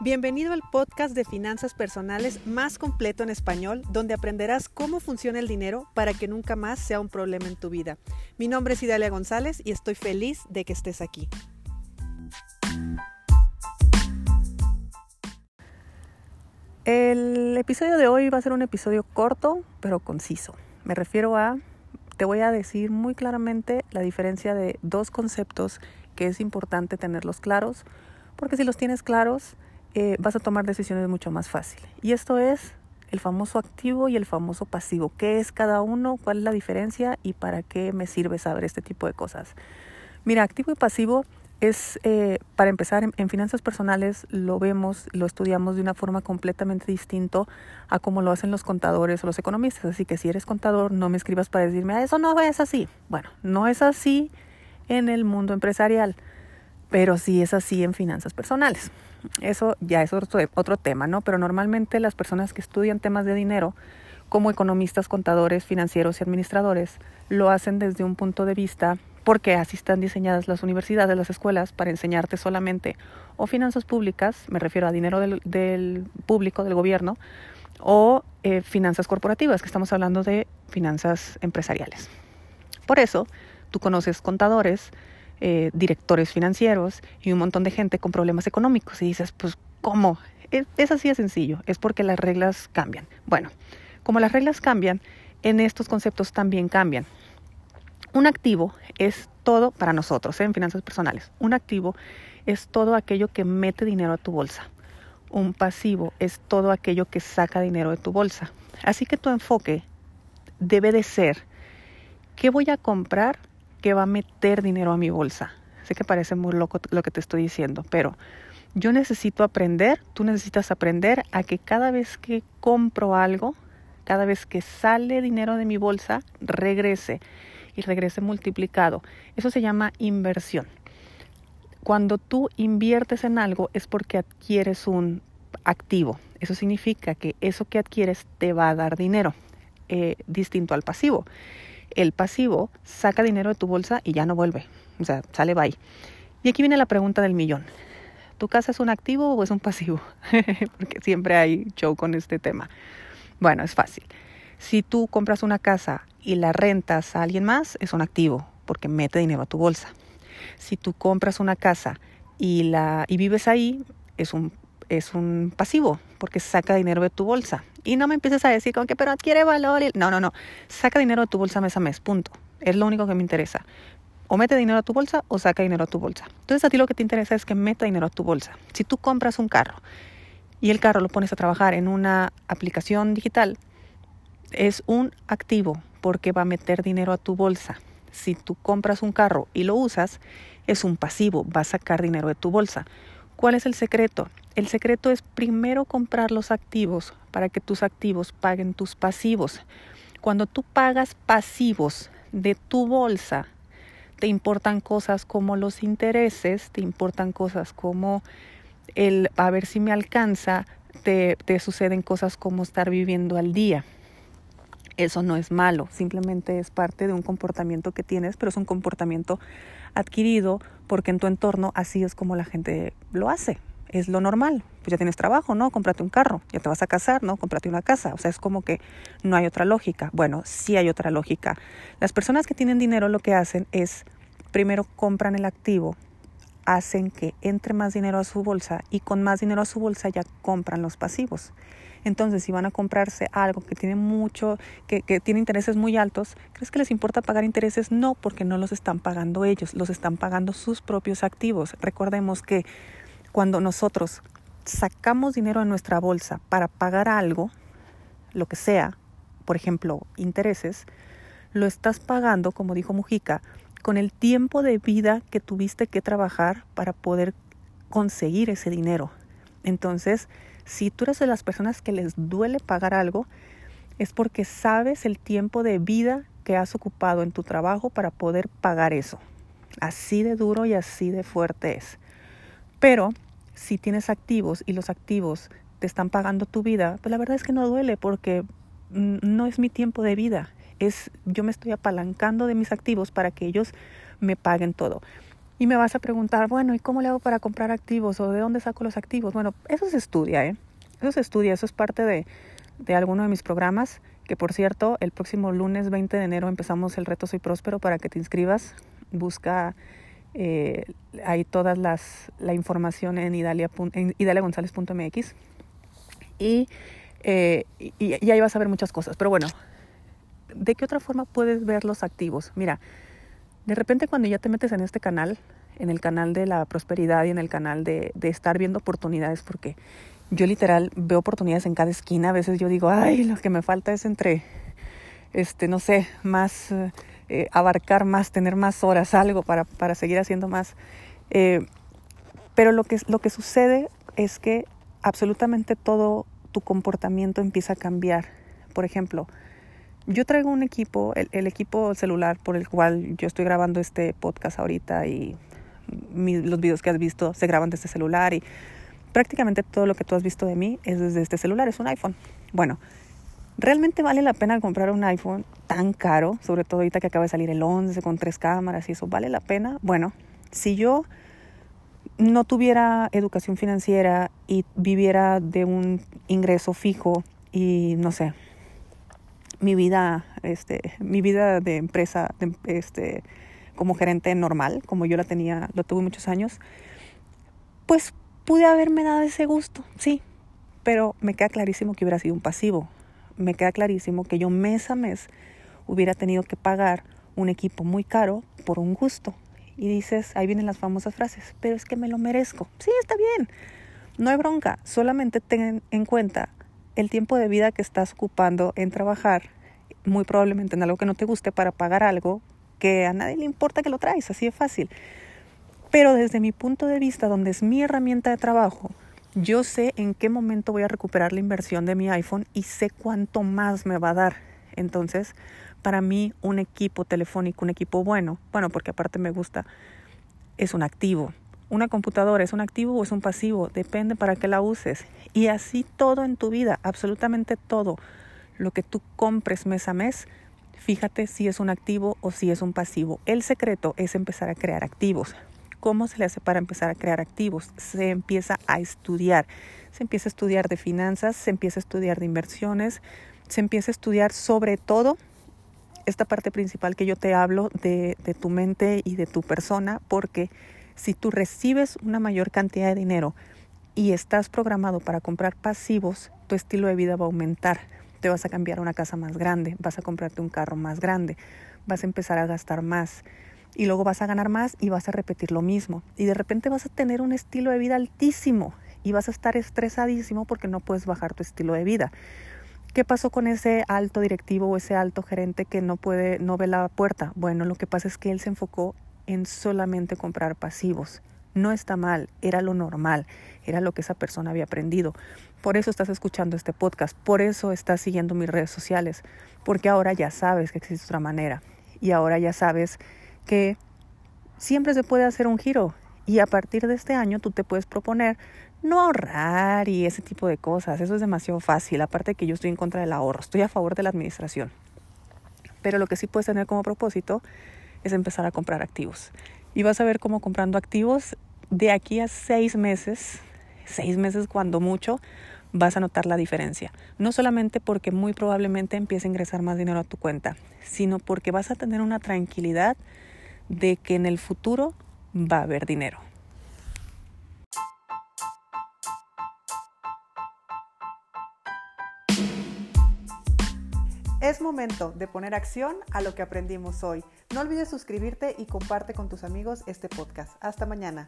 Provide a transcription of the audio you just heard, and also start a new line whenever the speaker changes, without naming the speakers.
Bienvenido al podcast de finanzas personales más completo en español, donde aprenderás cómo funciona el dinero para que nunca más sea un problema en tu vida. Mi nombre es Idalia González y estoy feliz de que estés aquí. El episodio de hoy va a ser un episodio corto, pero conciso. Me refiero a, te voy a decir muy claramente la diferencia de dos conceptos que es importante tenerlos claros, porque si los tienes claros, eh, vas a tomar decisiones mucho más fácil. Y esto es el famoso activo y el famoso pasivo. ¿Qué es cada uno? ¿Cuál es la diferencia? ¿Y para qué me sirve saber este tipo de cosas? Mira, activo y pasivo es, eh, para empezar, en, finanzas personales lo vemos, lo estudiamos de una forma completamente distinto a como lo hacen los contadores o los economistas. Así que si eres contador, no me escribas para decirme, ah, eso no es así. Bueno, no es así en el mundo empresarial, pero sí es así en finanzas personales. Eso ya es otro, otro tema, ¿no? Pero normalmente las personas que estudian temas de dinero, como economistas, contadores, financieros y administradores, lo hacen desde un punto de vista porque así están diseñadas las universidades, las escuelas, para enseñarte solamente o finanzas públicas, me refiero a dinero del, público, del gobierno, o eh, finanzas corporativas, que estamos hablando de finanzas empresariales. Por eso, tú conoces contadores, eh, directores financieros y un montón de gente con problemas económicos. Y dices, pues, ¿cómo? Es, así de sencillo, es porque las reglas cambian. Bueno, como las reglas cambian, en estos conceptos también cambian. Un activo es todo para nosotros, ¿eh? en finanzas personales. Un activo es todo aquello que mete dinero a tu bolsa. Un pasivo es todo aquello que saca dinero de tu bolsa. Así que tu enfoque debe de ser, ¿qué voy a comprar que va a meter dinero a mi bolsa. Sé que parece muy loco lo que te estoy diciendo, pero yo necesito aprender, tú necesitas aprender a que cada vez que compro algo, cada vez que sale dinero de mi bolsa, regrese y regrese multiplicado. Eso se llama inversión. Cuando tú inviertes en algo es porque adquieres un activo. Eso significa que eso que adquieres te va a dar dinero, eh, distinto al pasivo el pasivo saca dinero de tu bolsa y ya no vuelve. O sea, sale bye. Y aquí viene la pregunta del millón. ¿Tu casa es un activo o es un pasivo? Porque siempre hay show con este tema. Bueno, es fácil. Si tú compras una casa y la rentas a alguien más, es un activo, porque mete dinero a tu bolsa. Si tú compras una casa y, la, y vives ahí, es un es un pasivo porque saca dinero de tu bolsa. Y no me empieces a decir con que, pero adquiere valor. No, no, no. Saca dinero de tu bolsa mes a mes, punto. Es lo único que me interesa. O mete dinero a tu bolsa o saca dinero a tu bolsa. Entonces a ti lo que te interesa es que meta dinero a tu bolsa. Si tú compras un carro y el carro lo pones a trabajar en una aplicación digital, es un activo porque va a meter dinero a tu bolsa. Si tú compras un carro y lo usas, es un pasivo, va a sacar dinero de tu bolsa. ¿Cuál es el secreto? El secreto es primero comprar los activos para que tus activos paguen tus pasivos. Cuando tú pagas pasivos de tu bolsa, te importan cosas como los intereses, te importan cosas como el a ver si me alcanza, te, te suceden cosas como estar viviendo al día. Eso no es malo, simplemente es parte de un comportamiento que tienes, pero es un comportamiento adquirido porque en tu entorno así es como la gente lo hace es lo normal. Pues ya tienes trabajo, ¿no? Cómprate un carro, ya te vas a casar, ¿no? Cómprate una casa. O sea, es como que no hay otra lógica. Bueno, sí hay otra lógica. Las personas que tienen dinero lo que hacen es, primero compran el activo, hacen que entre más dinero a su bolsa y con más dinero a su bolsa ya compran los pasivos. Entonces, si van a comprarse algo que tiene mucho, que, que, tiene intereses muy altos, ¿crees que les importa pagar intereses? No, porque no los están pagando ellos, los están pagando sus propios activos. Recordemos que cuando nosotros sacamos dinero de nuestra bolsa para pagar algo, lo que sea, por ejemplo, intereses, lo estás pagando, como dijo Mujica, con el tiempo de vida que tuviste que trabajar para poder conseguir ese dinero. Entonces, si tú eres de las personas que les duele pagar algo, es porque sabes el tiempo de vida que has ocupado en tu trabajo para poder pagar eso. Así de duro y así de fuerte es. Pero si tienes activos y los activos te están pagando tu vida, pues la verdad es que no duele porque no es mi tiempo de vida. Es yo me estoy apalancando de mis activos para que ellos me paguen todo. Y me vas a preguntar, bueno, ¿y cómo le hago para comprar activos o de dónde saco los activos? Bueno, eso se estudia, ¿eh? Eso se estudia, eso es parte de, de alguno de mis programas, que por cierto, el próximo lunes 20 de enero empezamos el reto Soy Próspero para que te inscribas. Busca eh, ahí toda la información en, idalia, en y, eh, y, y ahí vas a ver muchas cosas. Pero bueno, ¿de qué otra forma puedes ver los activos? Mira, de repente cuando ya te metes en este canal, en el canal de la prosperidad y en el canal de, de estar viendo oportunidades, porque yo literal veo oportunidades en cada esquina, a veces yo digo, ay, lo que me falta es entre, este, no sé, más, eh, abarcar más, tener más horas, algo para, para seguir haciendo más. Eh, pero lo que, lo que sucede es que absolutamente todo tu comportamiento empieza a cambiar. Por ejemplo, yo traigo un equipo, el, equipo celular por el cual yo estoy grabando este podcast ahorita y los videos que has visto se graban desde celular y prácticamente todo lo que tú has visto de mí es desde este celular, es un iPhone. Bueno, ¿realmente vale la pena comprar un iPhone tan caro? Sobre todo ahorita que acaba de salir el 11 con tres cámaras y eso, ¿vale la pena? Bueno, si yo no tuviera educación financiera y viviera de un ingreso fijo y no sé, mi vida, este, mi vida de empresa, este, como gerente normal, como yo la tenía, lo tuve muchos años, pues pude haberme dado ese gusto, sí, pero me queda clarísimo que hubiera sido un pasivo. Me queda clarísimo que yo mes a mes hubiera tenido que pagar un equipo muy caro por un gusto. Y dices, ahí vienen las famosas frases, pero es que me lo merezco. Sí, está bien, no hay bronca, solamente ten en cuenta el tiempo de vida que estás ocupando en trabajar, muy probablemente en algo que no te guste, para pagar algo que a nadie le importa que lo traes, así de fácil. Pero desde mi punto de vista, donde es mi herramienta de trabajo, yo sé en qué momento voy a recuperar la inversión de mi iPhone y sé cuánto más me va a dar. Entonces, para mí, un equipo telefónico, un equipo bueno, bueno, porque aparte me gusta, es un activo. Una computadora es un activo o es un pasivo, depende para qué la uses. Y así todo en tu vida, absolutamente todo, lo que tú compres mes a mes, fíjate si es un activo o si es un pasivo. El secreto es empezar a crear activos. ¿Cómo se le hace para empezar a crear activos? Se empieza a estudiar. Se empieza a estudiar de finanzas, se empieza a estudiar de inversiones, se empieza a estudiar sobre todo esta parte principal que yo te hablo de, tu mente y de tu persona, porque si tú recibes una mayor cantidad de dinero y estás programado para comprar pasivos, tu estilo de vida va a aumentar. Te vas a cambiar a una casa más grande, vas a comprarte un carro más grande, vas a empezar a gastar más y luego vas a ganar más y vas a repetir lo mismo. Y de repente vas a tener un estilo de vida altísimo y vas a estar estresadísimo porque no puedes bajar tu estilo de vida. ¿Qué pasó con ese alto directivo o ese alto gerente que no puede, no ve la puerta? Bueno, lo que pasa es que él se enfocó en solamente comprar pasivos. No está mal, era lo normal, era lo que esa persona había aprendido. Por eso estás escuchando este podcast, por eso estás siguiendo mis redes sociales, porque ahora ya sabes que existe otra manera y ahora ya sabes que siempre se puede hacer un giro y a partir de este año tú te puedes proponer no ahorrar y ese tipo de cosas. Eso es demasiado fácil, aparte que yo estoy en contra del ahorro, estoy a favor de la administración. Pero lo que sí puedes tener como propósito es empezar a comprar activos. Y vas a ver cómo comprando activos de aquí a seis meses, seis meses cuando mucho, vas a notar la diferencia. No solamente porque muy probablemente empiece a ingresar más dinero a tu cuenta, sino porque vas a tener una tranquilidad de que en el futuro va a haber dinero. Es momento de poner acción a lo que aprendimos hoy. No olvides suscribirte y comparte con tus amigos este podcast. Hasta mañana.